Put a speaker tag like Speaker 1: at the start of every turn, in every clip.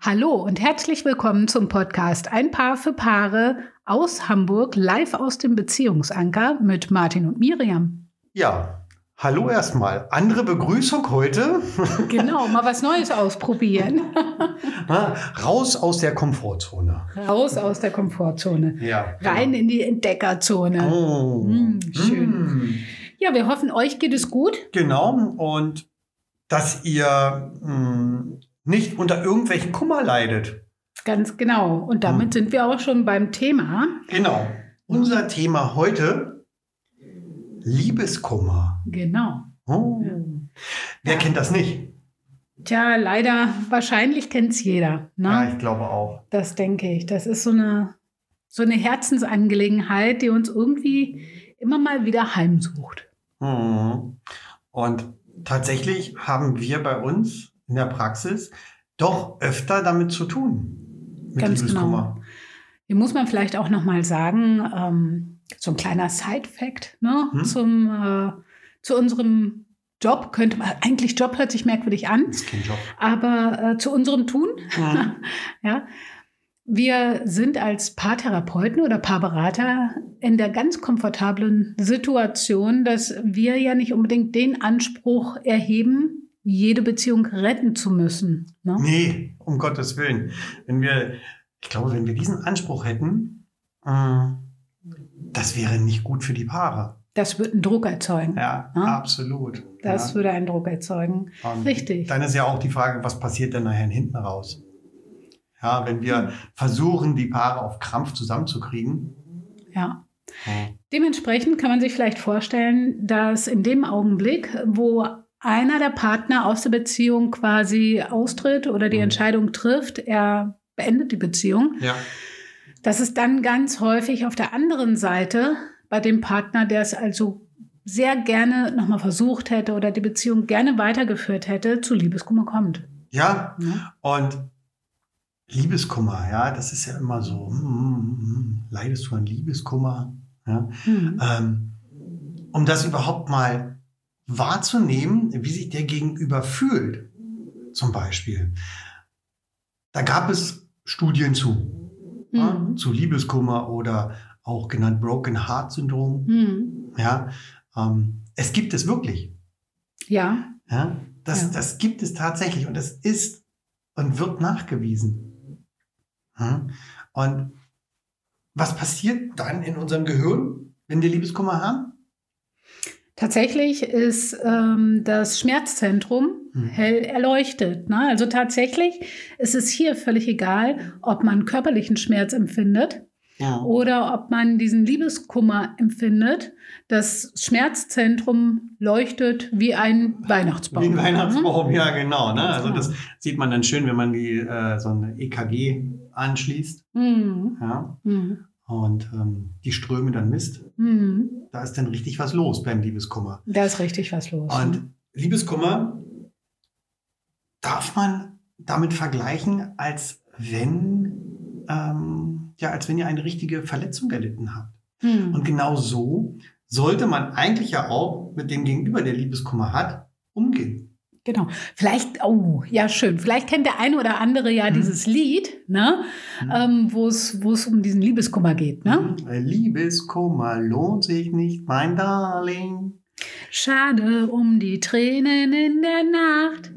Speaker 1: Hallo und herzlich willkommen zum Podcast Ein Paar für Paare aus Hamburg, live aus dem Beziehungsanker mit Martin und Miriam.
Speaker 2: Ja, hallo erstmal. Andere Begrüßung heute.
Speaker 1: Genau, mal was Neues ausprobieren.
Speaker 2: Raus aus der Komfortzone.
Speaker 1: Raus aus der Komfortzone.
Speaker 2: Ja.
Speaker 1: Rein in die Entdeckerzone.
Speaker 2: Oh.
Speaker 1: Mm, schön.
Speaker 2: Mm.
Speaker 1: Ja, wir hoffen, euch geht es gut.
Speaker 2: Genau. Und dass ihr mm, nicht unter irgendwelchen Kummer leidet.
Speaker 1: Ganz genau. Und damit
Speaker 2: Hm.
Speaker 1: sind wir auch schon beim Thema.
Speaker 2: Genau. Unser Thema heute: Liebeskummer.
Speaker 1: Genau.
Speaker 2: Oh.
Speaker 1: Ja.
Speaker 2: Wer kennt das nicht?
Speaker 1: Tja, leider, wahrscheinlich kennt es jeder. Ne?
Speaker 2: Ja, ich glaube auch.
Speaker 1: Das denke ich. Das ist so eine, so eine Herzensangelegenheit, die uns irgendwie immer mal wieder heimsucht.
Speaker 2: Mhm. Und tatsächlich haben wir bei uns in der Praxis doch öfter damit zu tun. Mit
Speaker 1: Ganz genau. Hier muss man vielleicht auch noch mal sagen, ähm, so ein kleiner Side-Fact ne,
Speaker 2: Hm?
Speaker 1: zum, äh, zu unserem Job. Könnte man, eigentlich Job hört sich merkwürdig an,
Speaker 2: Das ist kein Job.
Speaker 1: aber äh, zu unserem Tun.
Speaker 2: Mhm.
Speaker 1: Ja. Wir sind als Paartherapeuten oder Paarberater in der ganz komfortablen Situation, dass wir ja nicht unbedingt den Anspruch erheben, jede Beziehung retten zu müssen. Ne?
Speaker 2: Nee, um Gottes Willen. Wenn wir, ich glaube, wenn wir diesen Anspruch hätten, äh, das wäre nicht gut für die Paare.
Speaker 1: Das wird einen Druck erzeugen.
Speaker 2: Ja,
Speaker 1: Ja.
Speaker 2: absolut.
Speaker 1: Das
Speaker 2: ja.
Speaker 1: würde einen Druck erzeugen.
Speaker 2: Und
Speaker 1: richtig.
Speaker 2: Dann ist ja auch die Frage, was passiert denn nachher hinten raus? Ja, wenn wir versuchen, die Paare auf Krampf zusammenzukriegen.
Speaker 1: Ja.
Speaker 2: äh,
Speaker 1: Dementsprechend kann man sich vielleicht vorstellen, dass in dem Augenblick, wo einer der Partner aus der Beziehung quasi austritt oder die
Speaker 2: Mhm.
Speaker 1: Entscheidung trifft, er beendet die Beziehung,
Speaker 2: Ja,
Speaker 1: dass es dann ganz häufig auf der anderen Seite bei dem Partner, der es also sehr gerne nochmal versucht hätte oder die Beziehung gerne weitergeführt hätte, zu Liebeskummer kommt.
Speaker 2: ja,
Speaker 1: Ne?
Speaker 2: Und Liebeskummer, ja, das ist ja immer so, hm, hm, leidest du an Liebeskummer? Ja?
Speaker 1: Hm.
Speaker 2: Ähm, um das überhaupt mal wahrzunehmen, wie sich der Gegenüber fühlt, zum Beispiel. Da gab es Studien zu, ja,
Speaker 1: Mhm.
Speaker 2: zu Liebeskummer oder auch genannt Broken Heart Syndrom.
Speaker 1: Hm.
Speaker 2: Ja, ähm, es gibt es wirklich.
Speaker 1: Ja,
Speaker 2: Ja, das,
Speaker 1: Ja.
Speaker 2: das gibt es tatsächlich und es ist und wird nachgewiesen. Ja? Und was passiert dann in unserem Gehirn, wenn wir Liebeskummer haben?
Speaker 1: Tatsächlich ist ähm, das Schmerzzentrum
Speaker 2: Hm.
Speaker 1: hell erleuchtet. Ne? Also tatsächlich ist es hier völlig egal, ob man körperlichen Schmerz empfindet
Speaker 2: Ja.
Speaker 1: oder ob man diesen Liebeskummer empfindet. Das Schmerzzentrum leuchtet wie ein Weihnachtsbaum.
Speaker 2: Wie ein Weihnachtsbaum,
Speaker 1: Mhm.
Speaker 2: ja genau. Ne? Also
Speaker 1: Genau.
Speaker 2: das sieht man dann schön, wenn man die, äh, so eine EKG anschließt
Speaker 1: Mhm.
Speaker 2: ja?
Speaker 1: Mhm.
Speaker 2: Und ähm, die Ströme dann misst.
Speaker 1: Mhm.
Speaker 2: Da ist dann richtig was los beim Liebeskummer.
Speaker 1: Da ist richtig was los.
Speaker 2: Und Liebeskummer darf man damit vergleichen, als wenn, ähm, ja, als wenn ihr eine richtige Verletzung erlitten habt.
Speaker 1: Mhm.
Speaker 2: Und genau so sollte man eigentlich ja auch mit dem Gegenüber, der Liebeskummer hat, umgehen.
Speaker 1: Genau. Vielleicht, oh, ja, schön. Vielleicht kennt der eine oder andere ja
Speaker 2: Mhm.
Speaker 1: dieses Lied, ne?
Speaker 2: Mhm.
Speaker 1: Ähm, wo es um diesen Liebeskummer geht, ne?
Speaker 2: Mhm. Liebeskummer lohnt sich nicht, mein Darling.
Speaker 1: Schade um die Tränen in der Nacht,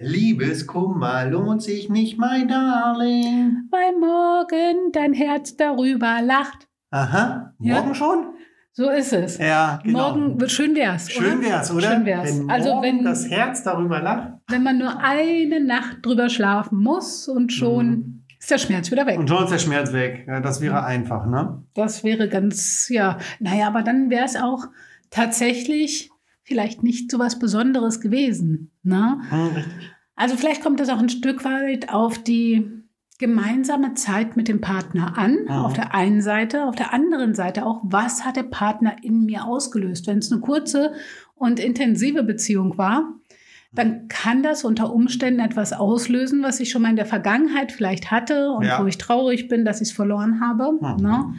Speaker 2: Liebeskummer lohnt sich nicht, mein Darling.
Speaker 1: weil morgen dein Herz darüber lacht.
Speaker 2: Aha,
Speaker 1: Ja.
Speaker 2: morgen schon?
Speaker 1: So ist es.
Speaker 2: Ja, genau.
Speaker 1: Morgen wird schön wär's.
Speaker 2: Schön
Speaker 1: oder?
Speaker 2: wär's, oder?
Speaker 1: Schön wär's.
Speaker 2: Wenn
Speaker 1: also wenn,
Speaker 2: das Herz darüber lacht.
Speaker 1: wenn man nur eine Nacht drüber schlafen muss und schon
Speaker 2: Mhm.
Speaker 1: ist der Schmerz wieder weg.
Speaker 2: Und schon ist der Schmerz weg. Ja, das wäre einfach, ne?
Speaker 1: Das wäre ganz, ja, naja, aber dann wäre es auch tatsächlich vielleicht nicht so was Besonderes gewesen. Ne?
Speaker 2: Hm, richtig.
Speaker 1: Also vielleicht kommt das auch ein Stück weit auf die gemeinsame Zeit mit dem Partner an,
Speaker 2: Mhm.
Speaker 1: auf der einen Seite, auf der anderen Seite auch, was hat der Partner in mir ausgelöst? Wenn es eine kurze und intensive Beziehung war, dann kann das unter Umständen etwas auslösen, was ich schon mal in der Vergangenheit vielleicht hatte und
Speaker 2: Ja.
Speaker 1: wo ich traurig bin, dass ich es verloren habe.
Speaker 2: Mhm.
Speaker 1: Ne?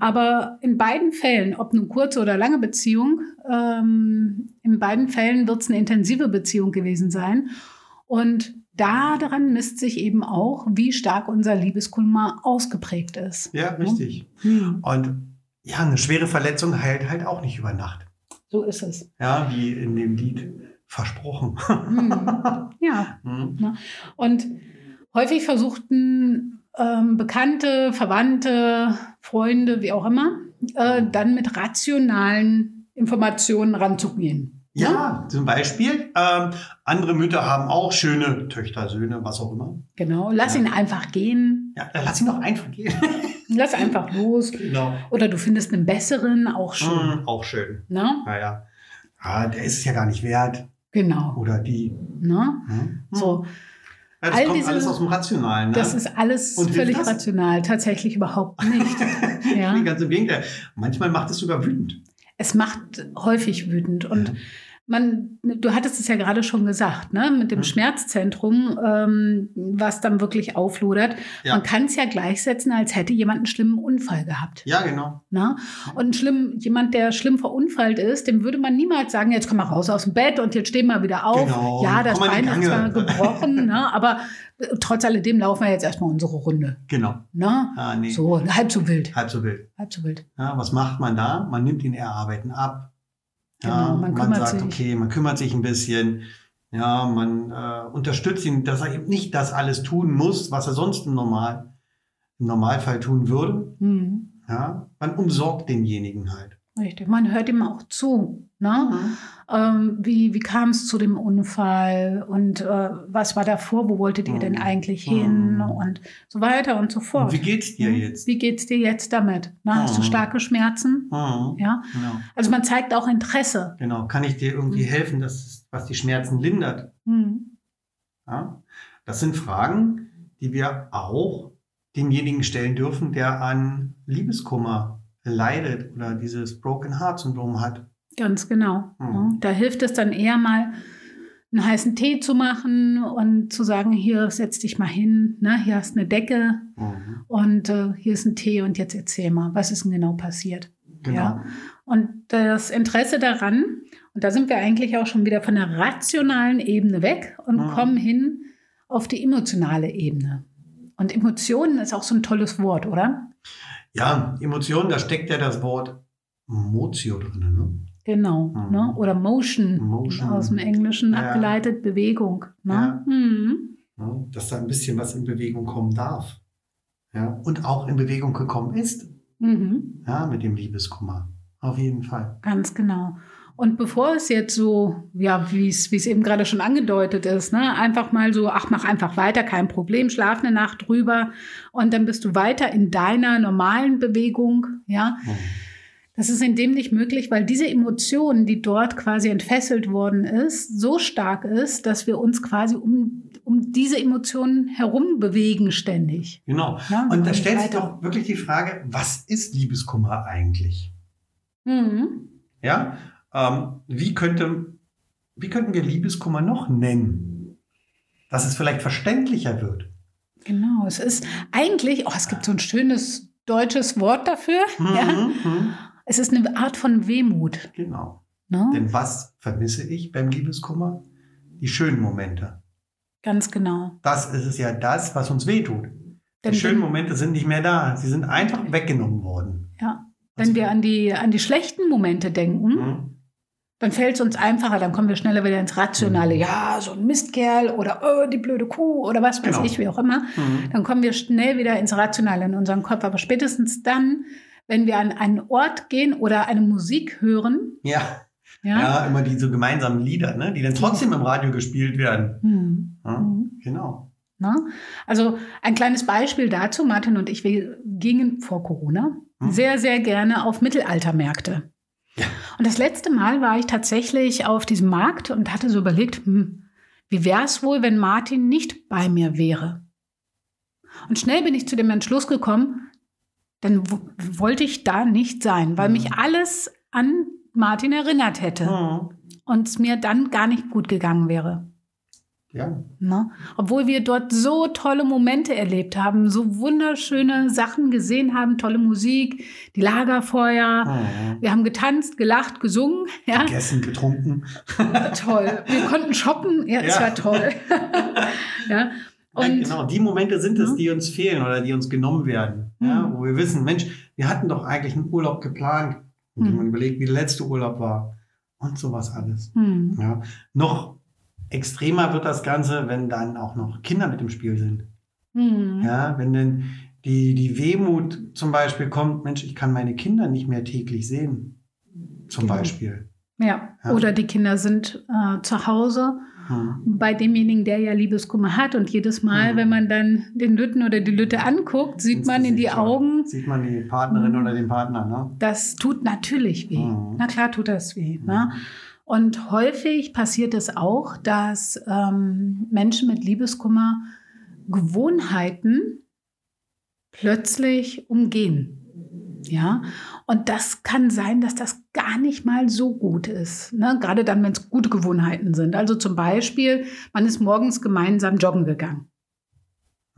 Speaker 1: Aber in beiden Fällen, ob eine kurze oder lange Beziehung, ähm, in beiden Fällen wird es eine intensive Beziehung gewesen sein. Und daran misst sich eben auch, wie stark unser Liebeskummer ausgeprägt ist.
Speaker 2: Ja, richtig.
Speaker 1: Hm.
Speaker 2: Und ja, eine schwere Verletzung heilt halt auch nicht über Nacht.
Speaker 1: So ist es.
Speaker 2: Ja, wie in dem Lied versprochen.
Speaker 1: Hm. Ja.
Speaker 2: Hm.
Speaker 1: Und häufig versuchten ähm, Bekannte, Verwandte, Freunde, wie auch immer, äh, dann mit rationalen Informationen ranzugehen.
Speaker 2: Ja, zum Beispiel. Ähm, andere Mütter haben auch schöne Töchter, Söhne, was auch immer.
Speaker 1: Genau, lass
Speaker 2: Ja.
Speaker 1: ihn einfach gehen,
Speaker 2: Ja, dann lass ihn doch einfach gehen.
Speaker 1: lass einfach los.
Speaker 2: genau.
Speaker 1: Oder du findest einen besseren, auch schön.
Speaker 2: Hm, auch schön.
Speaker 1: Ne?
Speaker 2: Naja. Ja, der ist es ja gar nicht wert.
Speaker 1: Genau.
Speaker 2: Oder die.
Speaker 1: Ne?
Speaker 2: Hm?
Speaker 1: So,
Speaker 2: Ja, das
Speaker 1: all
Speaker 2: kommt
Speaker 1: diese-
Speaker 2: alles aus dem Rationalen. Ne?
Speaker 1: das ist alles
Speaker 2: Und
Speaker 1: völlig rational, tatsächlich überhaupt nicht. ja.
Speaker 2: Ganz im Gegenteil. Manchmal macht es sogar wütend.
Speaker 1: Es macht häufig wütend und
Speaker 2: Ja.
Speaker 1: Man, du hattest es ja gerade schon gesagt, ne, mit dem
Speaker 2: Mhm.
Speaker 1: Schmerzzentrum, ähm, was dann wirklich auflodert.
Speaker 2: Ja.
Speaker 1: Man kann es ja gleichsetzen, als hätte jemand einen schlimmen Unfall gehabt.
Speaker 2: Ja, genau.
Speaker 1: Ne? Und schlimm, jemand, der schlimm verunfallt ist, dem würde man niemals sagen, jetzt komm mal raus aus dem Bett und jetzt steh mal wieder auf.
Speaker 2: Genau,
Speaker 1: Ja, das
Speaker 2: komm
Speaker 1: Bein ist zwar gebrochen, ne? aber äh, trotz alledem laufen wir jetzt erstmal unsere Runde.
Speaker 2: Genau.
Speaker 1: Ne?
Speaker 2: Ah, nee.
Speaker 1: So, halb so wild.
Speaker 2: Halb so wild.
Speaker 1: Halb so wild.
Speaker 2: Ja, was macht man da? Man nimmt den Erarbeiten ab. Ja,
Speaker 1: Genau, man
Speaker 2: man, sagt,
Speaker 1: sich.
Speaker 2: okay, man kümmert sich ein bisschen. Ja, man äh, unterstützt ihn, dass er eben nicht das alles tun muss, was er sonst im, Normal, im Normalfall tun würde.
Speaker 1: Hm.
Speaker 2: Ja, man umsorgt denjenigen halt.
Speaker 1: Richtig. Man hört ihm auch zu. Ne? Ähm, wie wie kam es zu dem Unfall und äh, was war davor? Wo wolltet ihr denn
Speaker 2: Mhm.
Speaker 1: eigentlich hin?
Speaker 2: Mhm.
Speaker 1: Und so weiter und so fort.
Speaker 2: Und wie geht's dir
Speaker 1: Mhm.
Speaker 2: jetzt?
Speaker 1: Wie geht's dir jetzt damit? Na, hast du
Speaker 2: Mhm.
Speaker 1: starke Schmerzen?
Speaker 2: Mhm.
Speaker 1: Ja.
Speaker 2: Genau.
Speaker 1: Also man zeigt auch Interesse.
Speaker 2: genau. Kann ich dir irgendwie
Speaker 1: Mhm.
Speaker 2: helfen, dass was die Schmerzen lindert?
Speaker 1: Mhm.
Speaker 2: Ja? Das sind Fragen, die wir auch demjenigen stellen dürfen, der an Liebeskummer leidet oder dieses Broken Heart Syndrom hat.
Speaker 1: Ganz genau.
Speaker 2: Mhm.
Speaker 1: Ja. Da hilft es dann eher mal, einen heißen Tee zu machen und zu sagen, hier setz dich mal hin, ne? hier hast eine Decke
Speaker 2: Mhm.
Speaker 1: und äh, hier ist ein Tee und jetzt erzähl mal, was ist denn genau passiert?
Speaker 2: Genau.
Speaker 1: Ja. Und das Interesse daran, und da sind wir eigentlich auch schon wieder von der rationalen Ebene weg und
Speaker 2: Mhm.
Speaker 1: kommen hin auf die emotionale Ebene. Und Emotionen ist auch so ein tolles Wort, oder?
Speaker 2: Ja, Emotionen, da steckt ja das Wort Motio drin. Ne?
Speaker 1: Genau.
Speaker 2: Mhm.
Speaker 1: Ne? Oder Motion,
Speaker 2: Motion.
Speaker 1: aus dem Englischen
Speaker 2: Ja.
Speaker 1: abgeleitet, Bewegung. Ne?
Speaker 2: Ja.
Speaker 1: Mhm.
Speaker 2: Dass da ein bisschen was in Bewegung kommen darf. Ja, und auch in Bewegung gekommen ist.
Speaker 1: Mhm.
Speaker 2: Ja, mit dem Liebeskummer. Auf jeden Fall.
Speaker 1: Ganz genau. Und bevor es jetzt so, ja, wie es wie es eben gerade schon angedeutet ist, ne, einfach mal so, ach, mach einfach weiter, kein Problem, schlaf eine Nacht drüber und dann bist du weiter in deiner normalen Bewegung, ja.
Speaker 2: Mhm.
Speaker 1: Das ist in dem nicht möglich, weil diese Emotion, die dort quasi entfesselt worden ist, so stark ist, dass wir uns quasi um, um diese Emotionen herum bewegen ständig.
Speaker 2: Genau.
Speaker 1: Ja,
Speaker 2: Und da stellt sich doch wirklich die Frage, was ist Liebeskummer eigentlich?
Speaker 1: Mhm.
Speaker 2: Ja, ähm, wie, könnte, wie könnten wir Liebeskummer noch nennen? Dass es vielleicht verständlicher wird.
Speaker 1: Genau, es ist eigentlich, oh, es gibt so ein schönes deutsches Wort dafür. Ja? Es ist eine Art von Wehmut.
Speaker 2: Genau.
Speaker 1: Ne?
Speaker 2: Denn was vermisse ich beim Liebeskummer? Die schönen Momente.
Speaker 1: Ganz genau.
Speaker 2: Das ist es ja das, was uns wehtut.
Speaker 1: Denn
Speaker 2: Die schönen Momente sind nicht mehr da. Sie sind einfach weggenommen worden.
Speaker 1: ja, wenn wir an die, an die schlechten Momente denken,
Speaker 2: Mhm.
Speaker 1: dann fällt es uns einfacher, dann kommen wir schneller wieder ins Rationale.
Speaker 2: Mhm.
Speaker 1: Ja, so ein Mistkerl oder oh, die blöde Kuh oder was weiß
Speaker 2: Genau.
Speaker 1: ich, wie auch immer.
Speaker 2: Mhm.
Speaker 1: Dann kommen wir schnell wieder ins Rationale in unseren Kopf. Aber spätestens dann, wenn wir an einen Ort gehen oder eine Musik hören,
Speaker 2: Ja.
Speaker 1: ja,
Speaker 2: ja, immer diese gemeinsamen Lieder, ne? die dann trotzdem im Radio gespielt werden.
Speaker 1: Hm.
Speaker 2: Ja,
Speaker 1: Mhm.
Speaker 2: Genau.
Speaker 1: Ne? Also ein kleines Beispiel dazu, Martin und ich, wir gingen vor Corona
Speaker 2: Hm.
Speaker 1: sehr, sehr gerne auf Mittelaltermärkte.
Speaker 2: Ja.
Speaker 1: Und das letzte Mal war ich tatsächlich auf diesem Markt und hatte so überlegt, hm, wie wäre es wohl, wenn Martin nicht bei mir wäre? Und schnell bin ich zu dem Entschluss gekommen, dann wollte ich da nicht sein, weil
Speaker 2: Mhm.
Speaker 1: mich alles an Martin erinnert hätte
Speaker 2: Mhm.
Speaker 1: und es mir dann gar nicht gut gegangen wäre.
Speaker 2: Ja.
Speaker 1: Ne? Obwohl wir dort so tolle Momente erlebt haben, so wunderschöne Sachen gesehen haben, tolle Musik, die Lagerfeuer.
Speaker 2: Mhm.
Speaker 1: Wir haben getanzt, gelacht, gesungen. Ja?
Speaker 2: Gegessen, getrunken.
Speaker 1: toll. Wir konnten shoppen. Ja, es
Speaker 2: Ja.
Speaker 1: war toll. ja. Und
Speaker 2: ja, genau, die Momente sind es, die uns fehlen oder die uns genommen werden. Ja, wo wir wissen, Mensch, wir hatten doch eigentlich einen Urlaub geplant. Und
Speaker 1: Mhm.
Speaker 2: man überlegt, wie der letzte Urlaub war. Und sowas alles.
Speaker 1: Hm.
Speaker 2: Ja. Noch extremer wird das Ganze, wenn dann auch noch Kinder mit im Spiel sind.
Speaker 1: Hm.
Speaker 2: Ja, wenn denn die, die Wehmut zum Beispiel kommt, Mensch, ich kann meine Kinder nicht mehr täglich sehen. Zum
Speaker 1: Genau.
Speaker 2: Beispiel.
Speaker 1: Ja.
Speaker 2: Ja.
Speaker 1: Oder die Kinder sind äh, zu Hause
Speaker 2: Hm.
Speaker 1: bei demjenigen, der ja Liebeskummer hat. Und jedes Mal,
Speaker 2: Mhm.
Speaker 1: wenn man dann den Lütten oder die Lütte anguckt, sieht
Speaker 2: Ins
Speaker 1: man in die
Speaker 2: Gesicht.
Speaker 1: Augen,
Speaker 2: Sieht man die Partnerin
Speaker 1: Mhm.
Speaker 2: oder den Partner, ne?
Speaker 1: das tut natürlich weh.
Speaker 2: Mhm.
Speaker 1: Na klar tut das weh. Ne? Und häufig passiert es auch, dass ähm, Menschen mit Liebeskummer Gewohnheiten plötzlich umgehen. Ja, und das kann sein, dass das gar nicht mal so gut ist. Ne? Gerade dann, wenn es gute Gewohnheiten sind. Also zum Beispiel, man ist morgens gemeinsam joggen gegangen.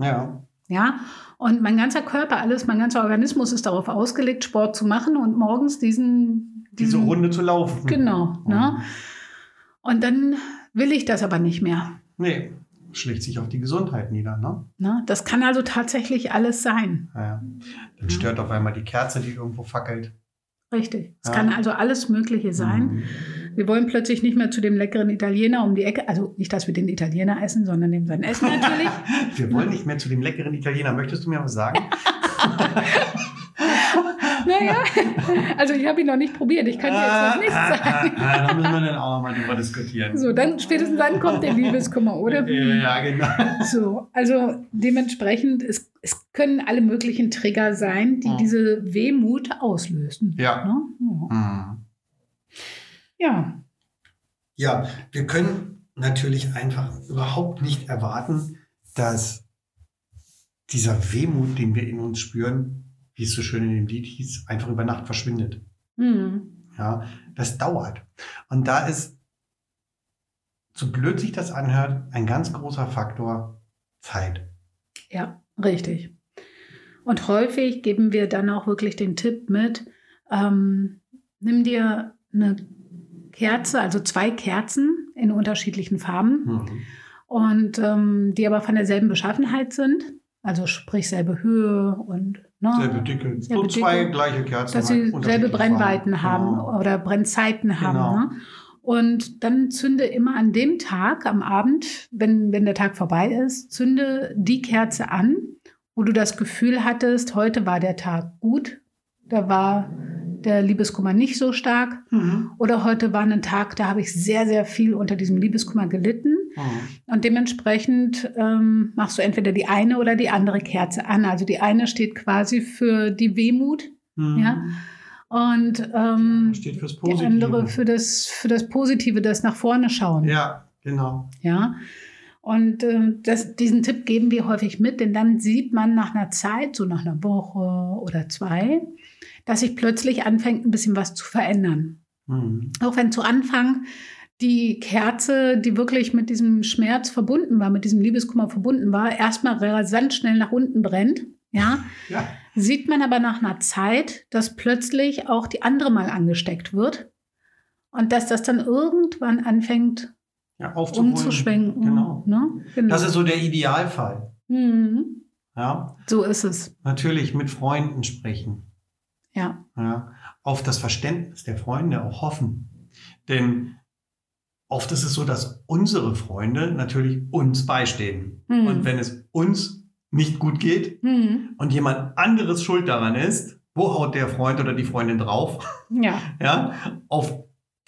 Speaker 2: Ja.
Speaker 1: Ja, und mein ganzer Körper, alles, mein ganzer Organismus ist darauf ausgelegt, Sport zu machen und morgens diesen,
Speaker 2: Diese
Speaker 1: diesen
Speaker 2: Runde zu laufen.
Speaker 1: Genau, ne? Und dann will ich das aber nicht mehr.
Speaker 2: Nee, schlägt sich auf die Gesundheit nieder, ne?
Speaker 1: Ne? Das kann also tatsächlich alles sein.
Speaker 2: Ja, ja. Dann stört auf einmal die Kerze, die irgendwo fackelt.
Speaker 1: Richtig. Es
Speaker 2: Ja.
Speaker 1: kann also alles Mögliche sein.
Speaker 2: Mhm.
Speaker 1: Wir wollen plötzlich nicht mehr zu dem leckeren Italiener um die Ecke. Also nicht, dass wir den Italiener essen, sondern dem sein Essen natürlich.
Speaker 2: Wir wollen nicht mehr zu dem leckeren Italiener. Möchtest du mir was sagen?
Speaker 1: naja, also ich habe ihn noch nicht probiert. Ich kann dir jetzt noch nichts
Speaker 2: Ah,
Speaker 1: sagen.
Speaker 2: ah, ah, da müssen wir dann auch noch mal drüber diskutieren.
Speaker 1: So, dann spätestens dann kommt der Liebeskummer, oder?
Speaker 2: Ja, genau.
Speaker 1: So, also dementsprechend, es, es können alle möglichen Trigger sein, die
Speaker 2: Mhm.
Speaker 1: diese Wehmut auslösen.
Speaker 2: Ja.
Speaker 1: Ne? Ja.
Speaker 2: Mhm.
Speaker 1: ja.
Speaker 2: Ja, wir können natürlich einfach überhaupt nicht erwarten, dass dieser Wehmut, den wir in uns spüren, wie es so schön in dem Lied hieß, einfach über Nacht verschwindet.
Speaker 1: Hm.
Speaker 2: Ja, das dauert. Und da ist, so blöd sich das anhört, ein ganz großer Faktor Zeit.
Speaker 1: Ja, richtig. Und häufig geben wir dann auch wirklich den Tipp mit, ähm, nimm dir eine Kerze, also zwei Kerzen in unterschiedlichen Farben
Speaker 2: Mhm.
Speaker 1: und ähm, die aber von derselben Beschaffenheit sind, also sprich selbe Höhe und ne,
Speaker 2: Selbe Dicke.
Speaker 1: Selbe
Speaker 2: so zwei
Speaker 1: Dicke.
Speaker 2: gleiche Kerzen.
Speaker 1: dass sie selbe Brennweiten
Speaker 2: Farben.
Speaker 1: haben
Speaker 2: Genau.
Speaker 1: oder Brennzeiten haben.
Speaker 2: Genau.
Speaker 1: Ne? Und dann zünde immer an dem Tag, am Abend, wenn, wenn der Tag vorbei ist, zünde die Kerze an, wo du das Gefühl hattest, heute war der Tag gut, da war der Liebeskummer nicht so stark.
Speaker 2: Mhm.
Speaker 1: Oder heute war ein Tag, da habe ich sehr, sehr viel unter diesem Liebeskummer gelitten.
Speaker 2: Mhm.
Speaker 1: Und dementsprechend ähm, machst du entweder die eine oder die andere Kerze an. Also die eine steht quasi für die Wehmut
Speaker 2: Mhm.
Speaker 1: Ja. und ähm,
Speaker 2: Steht fürs
Speaker 1: die
Speaker 2: Positive.
Speaker 1: andere für das, für das Positive, das nach vorne schauen.
Speaker 2: Ja, genau.
Speaker 1: Ja. Und ähm, das, diesen Tipp geben wir häufig mit, denn dann sieht man nach einer Zeit, so nach einer Woche oder zwei, dass sich plötzlich anfängt, ein bisschen was zu verändern.
Speaker 2: Mhm.
Speaker 1: Auch wenn zu Anfang die Kerze, die wirklich mit diesem Schmerz verbunden war, mit diesem Liebeskummer verbunden war, erstmal rasant schnell nach unten brennt. Ja,
Speaker 2: Ja.
Speaker 1: sieht man aber nach einer Zeit, dass plötzlich auch die andere mal angesteckt wird und dass das dann irgendwann anfängt
Speaker 2: ja aufzuholen.
Speaker 1: umzuschwenken.
Speaker 2: Genau.
Speaker 1: Ne? genau.
Speaker 2: Das ist so der Idealfall.
Speaker 1: mhm.
Speaker 2: Ja,
Speaker 1: So ist es.
Speaker 2: natürlich mit Freunden sprechen.
Speaker 1: Ja.
Speaker 2: Ja, auf das Verständnis der Freunde auch hoffen. Denn oft ist es so, dass unsere Freunde natürlich uns beistehen.
Speaker 1: Mhm.
Speaker 2: Und wenn es uns nicht gut geht
Speaker 1: Mhm.
Speaker 2: und jemand anderes schuld daran ist, wo haut der Freund oder die Freundin drauf?
Speaker 1: Ja.
Speaker 2: Ja, auf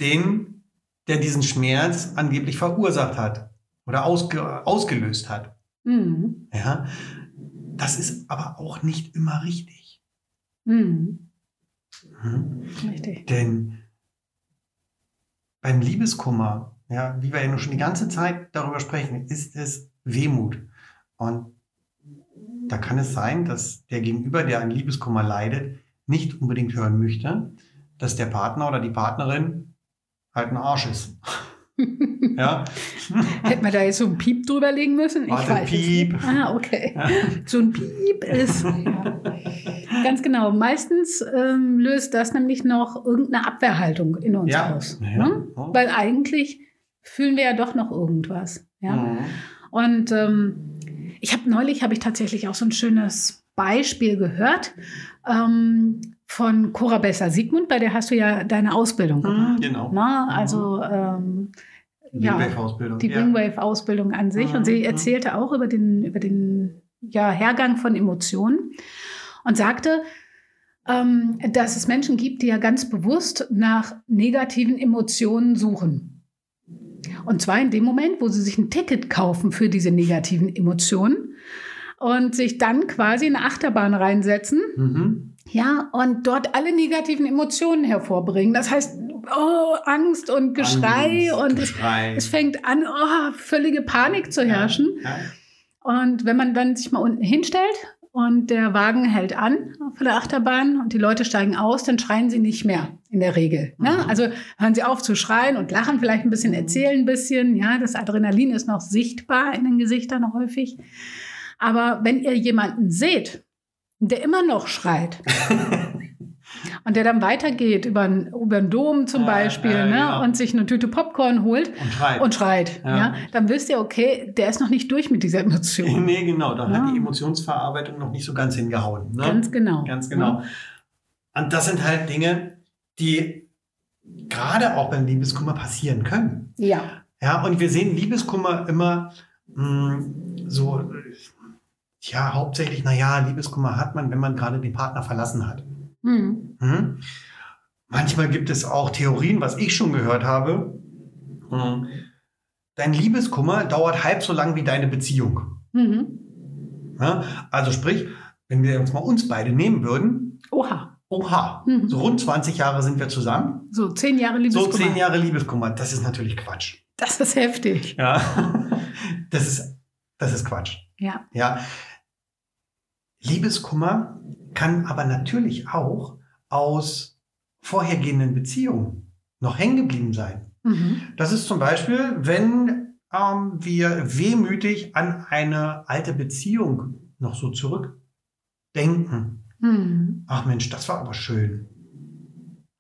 Speaker 2: den, der diesen Schmerz angeblich verursacht hat oder ausge ausgelöst hat.
Speaker 1: Mhm.
Speaker 2: Ja, das ist aber auch nicht immer richtig.
Speaker 1: Mhm.
Speaker 2: Hm?
Speaker 1: Richtig.
Speaker 2: Denn beim Liebeskummer, ja, wie wir ja nun schon die ganze Zeit darüber sprechen, ist es Wehmut. Und da kann es sein, dass der Gegenüber, der an Liebeskummer leidet, nicht unbedingt hören möchte, dass der Partner oder die Partnerin halt ein Arsch ist. ja.
Speaker 1: Hätten wir da jetzt so ein Piep drüber legen müssen? Ich
Speaker 2: Warte,
Speaker 1: weiß
Speaker 2: Piep.
Speaker 1: nicht. Ah, okay. So ein Piep ist. Ja. Ganz genau. Meistens ähm, löst das nämlich noch irgendeine Abwehrhaltung in uns
Speaker 2: Ja.
Speaker 1: aus.
Speaker 2: Ja.
Speaker 1: Ne?
Speaker 2: Ja.
Speaker 1: Weil eigentlich fühlen wir ja doch noch irgendwas. Ja?
Speaker 2: Mhm.
Speaker 1: Und ähm, ich habe neulich habe ich tatsächlich auch so ein schönes Beispiel gehört ähm, von Cora Besser Siegmund, bei der hast du ja deine Ausbildung gemacht.
Speaker 2: Mhm, Genau.
Speaker 1: Na, also ähm, ja,
Speaker 2: Wingwave-Ausbildung.
Speaker 1: die
Speaker 2: ja.
Speaker 1: Wingwave-Ausbildung an sich. Und
Speaker 2: Mhm,
Speaker 1: sie
Speaker 2: mhm.
Speaker 1: erzählte auch über den, über den ja, Hergang von Emotionen und sagte, ähm, dass es Menschen gibt, die ja ganz bewusst nach negativen Emotionen suchen. Und zwar in dem Moment, wo sie sich ein Ticket kaufen für diese negativen Emotionen und sich dann quasi in eine Achterbahn reinsetzen
Speaker 2: Mhm.
Speaker 1: Ja, und dort alle negativen Emotionen hervorbringen. Das heißt, oh, Angst und Geschrei
Speaker 2: Angst,
Speaker 1: und es,
Speaker 2: Geschrei.
Speaker 1: es fängt an, oh, völlige Panik zu herrschen.
Speaker 2: Ja.
Speaker 1: Und wenn man dann sich mal unten hinstellt und der Wagen hält an von der Achterbahn und die Leute steigen aus, dann schreien sie nicht mehr in der Regel. Ne?
Speaker 2: Mhm.
Speaker 1: Also hören sie auf zu schreien und lachen vielleicht ein bisschen, erzählen ein bisschen. Ja, das Adrenalin ist noch sichtbar in den Gesichtern häufig. Aber wenn ihr jemanden seht, der immer noch schreit und der dann weitergeht über einen, über einen Dom zum
Speaker 2: Ja,
Speaker 1: Beispiel
Speaker 2: ja,
Speaker 1: ne?
Speaker 2: genau.
Speaker 1: und sich eine Tüte Popcorn holt
Speaker 2: Und schreit.
Speaker 1: und schreit,
Speaker 2: Ja.
Speaker 1: ja. dann wisst ihr, okay, der ist noch nicht durch mit dieser Emotion.
Speaker 2: nee, genau. Da
Speaker 1: Ja.
Speaker 2: hat die Emotionsverarbeitung noch nicht so ganz hingehauen. Ne?
Speaker 1: Ganz genau.
Speaker 2: Ganz genau. Und das sind halt Dinge, die gerade auch beim Liebeskummer passieren können.
Speaker 1: Ja.
Speaker 2: Ja, und wir sehen Liebeskummer immer mh, so, äh, ja, hauptsächlich, naja, Liebeskummer hat man, wenn man gerade den Partner verlassen hat.
Speaker 1: Hm.
Speaker 2: Mhm. Manchmal gibt es auch Theorien, was ich schon gehört habe. Mhm. Dein Liebeskummer dauert halb so lang wie deine Beziehung.
Speaker 1: Mhm.
Speaker 2: Ja? Also sprich, wenn wir uns mal uns beide nehmen würden,
Speaker 1: Oha.
Speaker 2: oha,
Speaker 1: Mhm.
Speaker 2: so rund 20 Jahre sind wir zusammen.
Speaker 1: So zehn Jahre
Speaker 2: So
Speaker 1: Liebeskummer.
Speaker 2: zehn Jahre Liebeskummer, das ist natürlich Quatsch.
Speaker 1: Das ist heftig.
Speaker 2: Ja, das ist, das ist Quatsch.
Speaker 1: Ja.
Speaker 2: Ja. Liebeskummer kann aber natürlich auch aus vorhergehenden Beziehungen noch hängen geblieben sein.
Speaker 1: Mhm.
Speaker 2: Das ist zum Beispiel, wenn ähm, wir wehmütig an eine alte Beziehung noch so zurückdenken.
Speaker 1: Mhm.
Speaker 2: Ach Mensch, das war aber schön.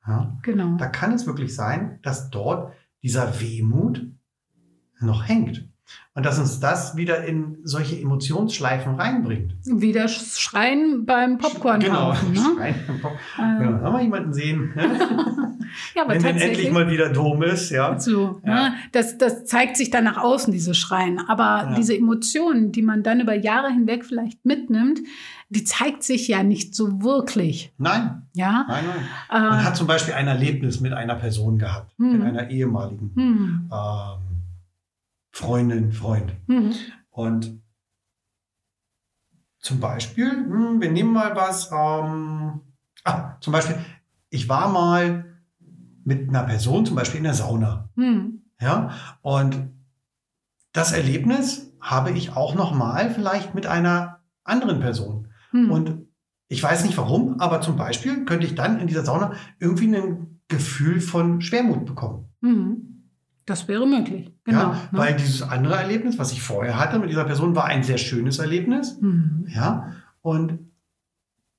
Speaker 2: Ja,
Speaker 1: Genau.
Speaker 2: da kann es wirklich sein, dass dort dieser Wehmut noch hängt. Und dass uns das wieder in solche Emotionsschleifen reinbringt.
Speaker 1: Wieder Schreien beim Popcorn
Speaker 2: Genau.
Speaker 1: kaufen. Ne?
Speaker 2: Schreien im Kopf.
Speaker 1: Äh,
Speaker 2: Ja, haben wir jemanden sehen, ne?
Speaker 1: ja, aber
Speaker 2: wenn denn endlich mal wieder Dom ist, ja.
Speaker 1: So,
Speaker 2: Ja.
Speaker 1: ne? das, das zeigt sich dann nach außen, diese Schreien. Aber
Speaker 2: Ja.
Speaker 1: diese Emotionen, die man dann über Jahre hinweg vielleicht mitnimmt, die zeigt sich ja nicht so wirklich.
Speaker 2: Nein,
Speaker 1: Ja.
Speaker 2: nein, nein. Man
Speaker 1: Äh,
Speaker 2: hat zum Beispiel ein Erlebnis mit einer Person gehabt,
Speaker 1: Hm.
Speaker 2: mit einer ehemaligen
Speaker 1: hm,
Speaker 2: ähm, Freundin, Freund.
Speaker 1: hm,
Speaker 2: Und zum Beispiel, hm, wir nehmen mal was, ähm, ah, zum Beispiel, ich war mal mit einer Person, zum Beispiel in der Sauna.
Speaker 1: hm,
Speaker 2: Ja, und das Erlebnis habe ich auch noch mal vielleicht mit einer anderen Person.
Speaker 1: hm.
Speaker 2: Und ich weiß nicht warum, aber zum Beispiel könnte ich dann in dieser Sauna irgendwie ein Gefühl von Schwermut bekommen.
Speaker 1: Hm. Das wäre möglich. Genau.
Speaker 2: ja,
Speaker 1: ne?
Speaker 2: weil dieses andere Erlebnis, was ich vorher hatte mit dieser Person, war ein sehr schönes Erlebnis.
Speaker 1: Hm.
Speaker 2: Ja, und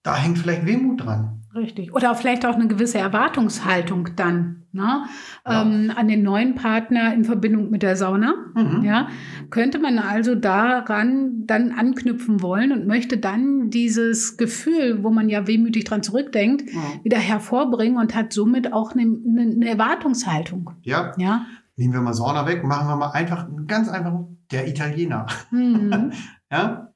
Speaker 2: da hängt vielleicht Wehmut dran.
Speaker 1: Richtig. Oder vielleicht auch eine gewisse Erwartungshaltung dann ne?
Speaker 2: Ja.
Speaker 1: ähm, an den neuen Partner in Verbindung mit der Sauna.
Speaker 2: Mhm.
Speaker 1: Ja, könnte man also daran dann anknüpfen wollen und möchte dann dieses Gefühl, wo man ja wehmütig dran zurückdenkt,
Speaker 2: Ja.
Speaker 1: wieder hervorbringen und hat somit auch eine, eine, eine Erwartungshaltung.
Speaker 2: ja,
Speaker 1: Ja.
Speaker 2: Nehmen wir mal Sauna weg, machen wir mal einfach, ganz einfach, der Italiener.
Speaker 1: Hm.
Speaker 2: Ja,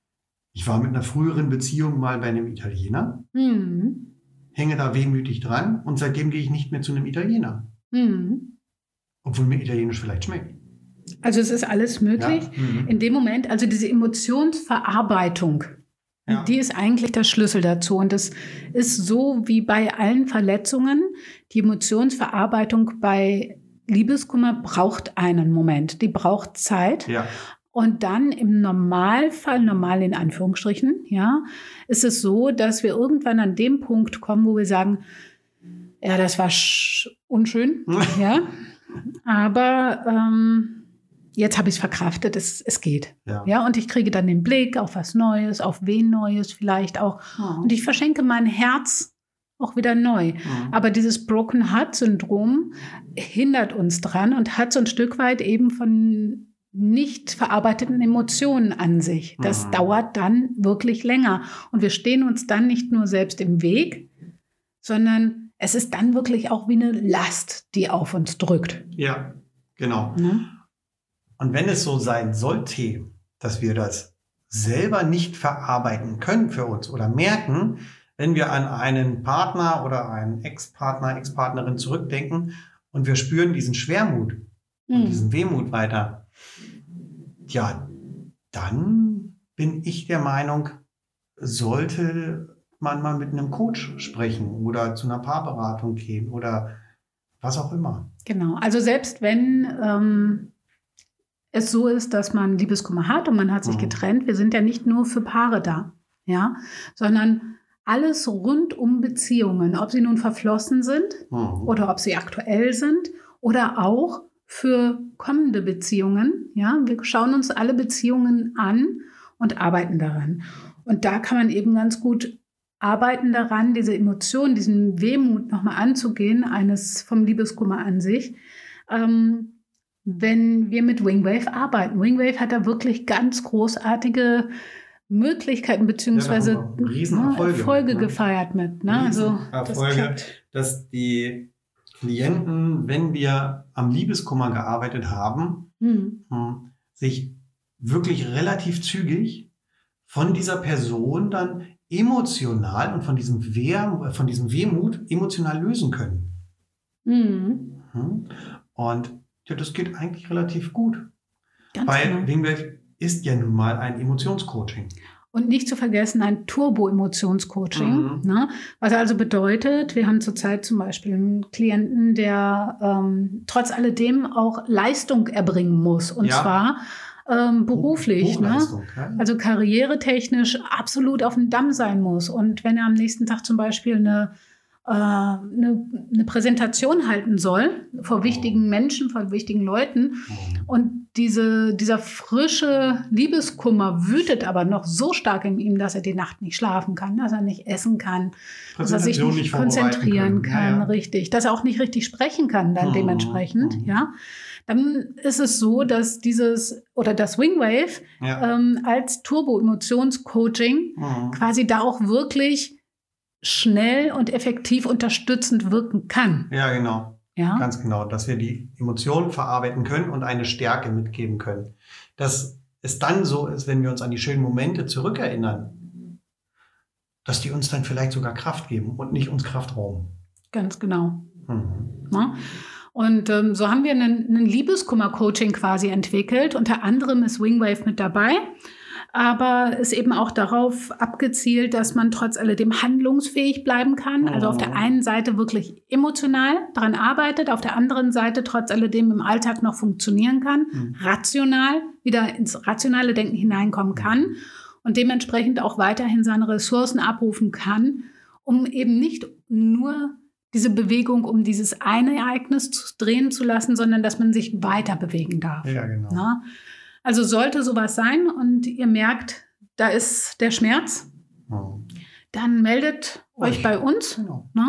Speaker 2: ich war mit einer früheren Beziehung mal bei einem Italiener,
Speaker 1: Hm.
Speaker 2: hänge da wehmütig dran und seitdem gehe ich nicht mehr zu einem Italiener.
Speaker 1: Hm.
Speaker 2: Obwohl mir Italienisch vielleicht schmeckt.
Speaker 1: Also es ist alles möglich.
Speaker 2: Ja. Mhm.
Speaker 1: In dem Moment, also diese Emotionsverarbeitung,
Speaker 2: Ja.
Speaker 1: die ist eigentlich der Schlüssel dazu. Und das ist so wie bei allen Verletzungen. Die Emotionsverarbeitung bei Liebeskummer braucht einen Moment. Die braucht Zeit.
Speaker 2: Ja,
Speaker 1: Und dann im Normalfall, normal in Anführungsstrichen, ja, ist es so, dass wir irgendwann an dem Punkt kommen, wo wir sagen, ja, das war sch- unschön, ja. Aber ähm, jetzt habe ich es verkraftet, es, es geht.
Speaker 2: Ja.
Speaker 1: Ja, und ich kriege dann den Blick auf was Neues, auf wen Neues vielleicht auch.
Speaker 2: Mhm.
Speaker 1: Und ich verschenke mein Herz auch wieder neu.
Speaker 2: Mhm.
Speaker 1: Aber dieses Broken Heart Syndrom hindert uns dran und hat so ein Stück weit eben von nicht verarbeiteten Emotionen an sich. Das
Speaker 2: Mhm.
Speaker 1: dauert dann wirklich länger. Und wir stehen uns dann nicht nur selbst im Weg, sondern es ist dann wirklich auch wie eine Last, die auf uns drückt.
Speaker 2: ja, genau.
Speaker 1: Ne?
Speaker 2: Und wenn es so sein sollte, dass wir das selber nicht verarbeiten können für uns oder merken, wenn wir an einen Partner oder einen Ex-Partner, Ex-Partnerin zurückdenken und wir spüren diesen Schwermut und
Speaker 1: Hm.
Speaker 2: diesen Wehmut weiter, ja, dann bin ich der Meinung, sollte man mal mit einem Coach sprechen oder zu einer Paarberatung gehen oder was auch immer.
Speaker 1: Genau. Also selbst wenn ähm, es so ist, dass man Liebeskummer hat und man hat sich
Speaker 2: Mhm.
Speaker 1: getrennt, wir sind ja nicht nur für Paare da, ja, sondern alles rund um Beziehungen, ob sie nun verflossen sind
Speaker 2: Mhm.
Speaker 1: oder ob sie aktuell sind oder auch für kommende Beziehungen. Ja, wir schauen uns alle Beziehungen an und arbeiten daran. Und da kann man eben ganz gut arbeiten daran, diese Emotionen, diesen Wehmut nochmal anzugehen, eines vom Liebeskummer an sich. Ähm, wenn wir mit Wingwave arbeiten. Wingwave hat da wirklich ganz großartige Möglichkeiten beziehungsweise
Speaker 2: Ja, wir
Speaker 1: ne,
Speaker 2: Riesenerfolge
Speaker 1: Erfolge
Speaker 2: mit, ne?
Speaker 1: gefeiert mit. Ne? Also das
Speaker 2: Riesenerfolge.
Speaker 1: klappt.
Speaker 2: dass die Klienten, wenn wir am Liebeskummer gearbeitet haben,
Speaker 1: Hm.
Speaker 2: hm, sich wirklich relativ zügig von dieser Person dann emotional und von diesem, Wehr, von diesem Wehmut emotional lösen können.
Speaker 1: Hm.
Speaker 2: Hm? Und ja, das geht eigentlich relativ gut.
Speaker 1: Ganz
Speaker 2: Weil
Speaker 1: genau.
Speaker 2: Wingwave ist ja nun mal ein Emotionscoaching.
Speaker 1: Und nicht zu vergessen ein Turbo-Emotionscoaching.
Speaker 2: Mhm.
Speaker 1: Ne? Was also bedeutet, wir haben zurzeit zum Beispiel einen Klienten, der ähm, trotz alledem auch Leistung erbringen muss. Und
Speaker 2: Ja.
Speaker 1: zwar ähm, beruflich. Ne?
Speaker 2: Ja?
Speaker 1: Also karrieretechnisch absolut auf dem Damm sein muss. Und wenn er am nächsten Tag zum Beispiel eine, eine, eine Präsentation halten soll vor wichtigen Menschen, vor wichtigen Leuten,
Speaker 2: Mhm.
Speaker 1: und diese, dieser frische Liebeskummer wütet aber noch so stark in ihm, dass er die Nacht nicht schlafen kann, dass er nicht essen kann, dass er sich nicht,
Speaker 2: vorbereiten
Speaker 1: konzentrieren kann,
Speaker 2: Ja, ja.
Speaker 1: richtig, dass er auch nicht richtig sprechen kann dann
Speaker 2: Mhm,
Speaker 1: dementsprechend,
Speaker 2: mhm.
Speaker 1: ja. Dann ist es so, dass dieses oder das Wingwave
Speaker 2: Ja.
Speaker 1: ähm, als Turbo-Emotions-Coaching
Speaker 2: Mhm.
Speaker 1: quasi da auch wirklich schnell und effektiv unterstützend wirken kann.
Speaker 2: ja, genau.
Speaker 1: Ja,
Speaker 2: Ganz genau, dass wir die Emotionen verarbeiten können und eine Stärke mitgeben können. Dass es dann so ist, wenn wir uns an die schönen Momente zurückerinnern, dass die uns dann vielleicht sogar Kraft geben und nicht uns Kraft rauben.
Speaker 1: ganz genau.
Speaker 2: Mhm.
Speaker 1: Ne? Und ähm, so haben wir einen, einen Liebeskummer-Coaching quasi entwickelt. Unter anderem ist Wingwave mit dabei, aber ist eben auch darauf abgezielt, dass man trotz alledem handlungsfähig bleiben kann. Also auf der
Speaker 2: Mhm.
Speaker 1: einen Seite wirklich emotional dran arbeitet, auf der anderen Seite trotz alledem im Alltag noch funktionieren kann,
Speaker 2: Mhm.
Speaker 1: rational wieder ins rationale Denken hineinkommen kann und dementsprechend auch weiterhin seine Ressourcen abrufen kann, um eben nicht nur diese Bewegung um dieses eine Ereignis zu drehen zu lassen, sondern dass man sich weiter bewegen darf.
Speaker 2: Ja, genau.
Speaker 1: Na? Also sollte sowas sein und ihr merkt, da ist der Schmerz,
Speaker 2: Mhm.
Speaker 1: dann meldet euch
Speaker 2: Euch.
Speaker 1: bei uns.
Speaker 2: Genau.
Speaker 1: Ne?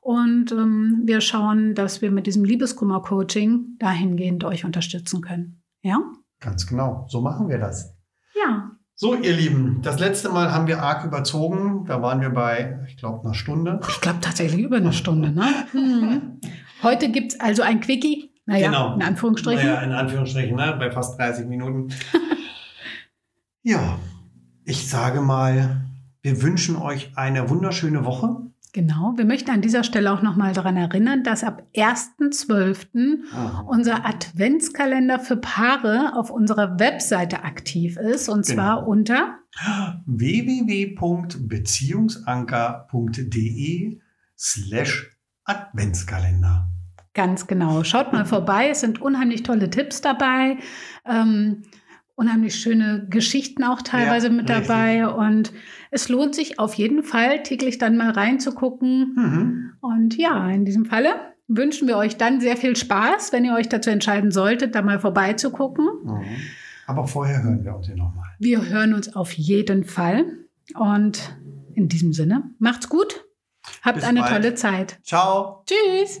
Speaker 1: Und ähm, wir schauen, dass wir mit diesem Liebeskummer-Coaching dahingehend euch unterstützen können. Ja?
Speaker 2: Ganz genau. So machen wir das.
Speaker 1: Ja.
Speaker 2: So, ihr Lieben, das letzte Mal haben wir arg überzogen. Da waren wir bei, ich glaube, einer Stunde.
Speaker 1: Ich glaube tatsächlich über eine Stunde. Ne? Mhm. Heute gibt es also ein Quickie. Naja,
Speaker 2: Genau.
Speaker 1: in Anführungsstrichen.
Speaker 2: Naja, in Anführungsstrichen, ne? bei fast 30 Minuten. ja, ich sage mal, wir wünschen euch eine wunderschöne Woche.
Speaker 1: Genau. Wir möchten an dieser Stelle auch nochmal daran erinnern, dass ab 1.12. unser Adventskalender für Paare auf unserer Webseite aktiv ist. Und zwar
Speaker 2: Genau.
Speaker 1: unter
Speaker 2: www.beziehungsanker.de slash Adventskalender.
Speaker 1: Ganz genau. Schaut mal vorbei. Es sind unheimlich tolle Tipps dabei. Ähm, unheimlich schöne Geschichten auch teilweise
Speaker 2: Ja,
Speaker 1: mit
Speaker 2: richtig.
Speaker 1: dabei. Und es lohnt sich auf jeden Fall, täglich dann mal reinzugucken.
Speaker 2: Mhm.
Speaker 1: Und ja, in diesem Falle wünschen wir euch dann sehr viel Spaß, wenn ihr euch dazu entscheiden solltet, da mal vorbeizugucken.
Speaker 2: Mhm. Aber vorher hören wir uns hier nochmal.
Speaker 1: Wir hören uns auf jeden Fall. Und in diesem Sinne, macht's gut. Habt
Speaker 2: Bis
Speaker 1: eine
Speaker 2: bald.
Speaker 1: tolle Zeit.
Speaker 2: Ciao.
Speaker 1: Tschüss.